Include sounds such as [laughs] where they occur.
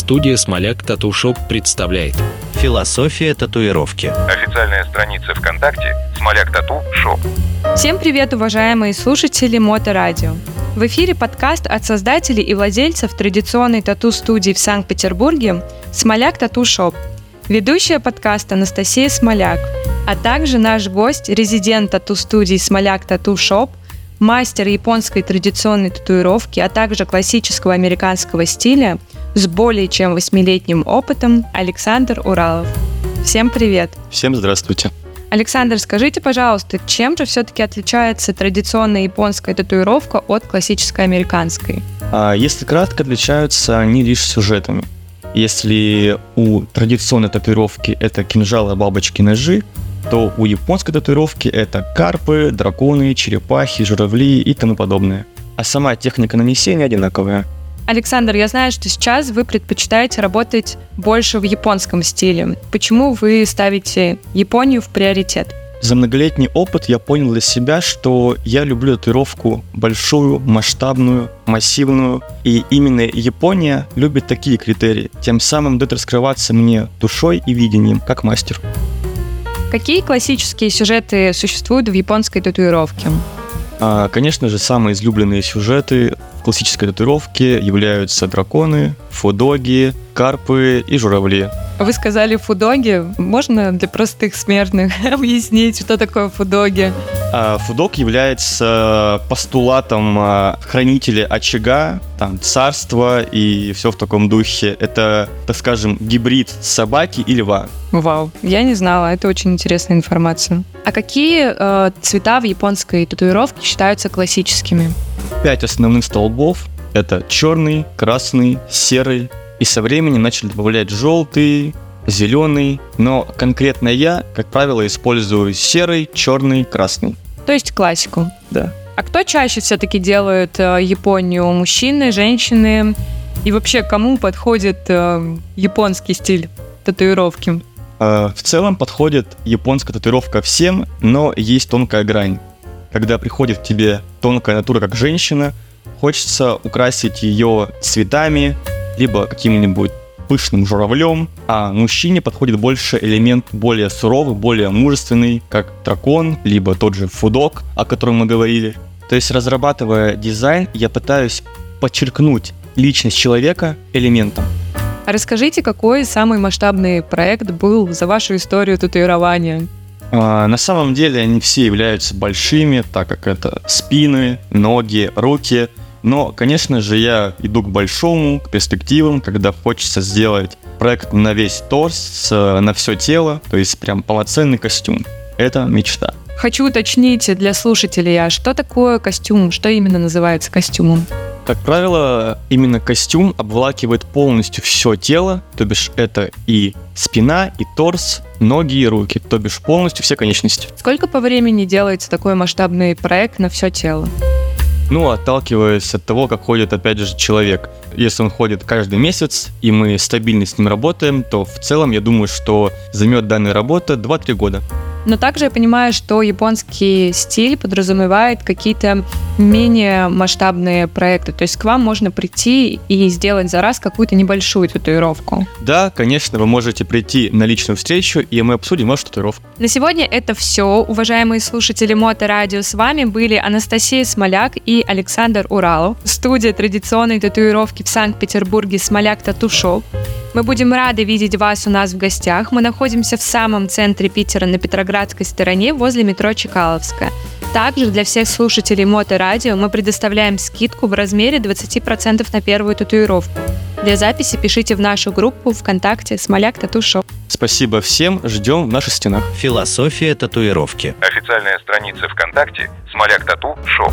Студия «Смоляк Tattoo Shop» представляет Философия татуировки. Официальная страница ВКонтакте «Смоляк Tattoo Shop». Всем привет, уважаемые слушатели Моторадио. В эфире подкаст от создателей и владельцев традиционной тату-студии в Санкт-Петербурге «Смоляк Tattoo Shop». Ведущая подкаста Анастасия Смоляк, а также наш гость, резидент тату-студии «Смоляк Tattoo Shop», мастер японской традиционной татуировки, а также классического американского стиля с более чем восьмилетним опытом Александр Уралов. Всем привет! Всем здравствуйте! Александр, скажите, пожалуйста, чем же все-таки отличается традиционная японская татуировка от классической американской? А если кратко, отличаются они лишь сюжетами. Если у традиционной татуировки это кинжалы, бабочки, ножи, то у японской татуировки это карпы, драконы, черепахи, журавли и тому подобное. А сама техника нанесения одинаковая. Александр, я знаю, что сейчас вы предпочитаете работать больше в японском стиле. Почему вы ставите Японию в приоритет? За многолетний опыт я понял для себя, что я люблю татуировку большую, масштабную, массивную. И именно Япония любит такие критерии. Тем самым дает раскрываться мне душой и видением, как мастер. Какие классические сюжеты существуют в японской татуировке? А, конечно же, самые излюбленные сюжеты классической татуировке являются драконы, фудоги, карпы и журавли. Вы сказали фудоги. Можно для простых смертных [laughs] объяснить, что такое фудоги? А, фудок является постулатом а, хранителя очага, там, царства и все в таком духе. Это, так скажем, гибрид собаки и льва. Вау, я не знала, это очень интересная информация. А какие э, цвета в японской татуировке считаются классическими? Пять основных столбов. Это черный, красный, серый, и со временем начали добавлять желтый, зеленый, но конкретно я, как правило, использую серый, черный, красный. То есть классику. Да. А кто чаще все-таки делает э, Японию? Мужчины, женщины? И вообще, кому подходит э, японский стиль татуировки? Э, в целом подходит японская татуировка всем, но есть тонкая грань. Когда приходит к тебе тонкая натура как женщина, хочется украсить ее цветами, либо каким-нибудь пышным журавлем, а мужчине подходит больше элемент более суровый, более мужественный, как дракон, либо тот же фудок, о котором мы говорили. То есть, разрабатывая дизайн, я пытаюсь подчеркнуть личность человека элементом. А расскажите, какой самый масштабный проект был за вашу историю татуирования? А, на самом деле они все являются большими, так как это спины, ноги, руки – но, конечно же, я иду к большому, к перспективам, когда хочется сделать проект на весь торс, на все тело, то есть прям полноценный костюм. Это мечта. Хочу уточнить для слушателей, а что такое костюм? Что именно называется костюмом? Как правило, именно костюм обволакивает полностью все тело, то бишь это и спина, и торс, ноги и руки, то бишь полностью все конечности. Сколько по времени делается такой масштабный проект на все тело? Ну, отталкиваясь от того, как ходит, опять же, человек. Если он ходит каждый месяц, и мы стабильно с ним работаем, то в целом я думаю, что займет данная работа 2-3 года. Но также я понимаю, что японский стиль подразумевает какие-то менее масштабные проекты. То есть к вам можно прийти и сделать за раз какую-то небольшую татуировку. Да, конечно, вы можете прийти на личную встречу, и мы обсудим вашу татуировку. На сегодня это все. Уважаемые слушатели Мото Радио, с вами были Анастасия Смоляк и Александр Уралов. Студия традиционной татуировки в Санкт-Петербурге Смоляк Tattoo Shop. Мы будем рады видеть вас у нас в гостях. Мы находимся в самом центре Питера на Петроградской стороне возле метро Чкаловская. Также для всех слушателей Моторадио мы предоставляем скидку в размере 20% на первую татуировку. Для записи пишите в нашу группу ВКонтакте «Смоляк Tattoo Shop». Спасибо всем, ждем в наших стенах. Философия татуировки. Официальная страница ВКонтакте «Смоляк Тату Шоп».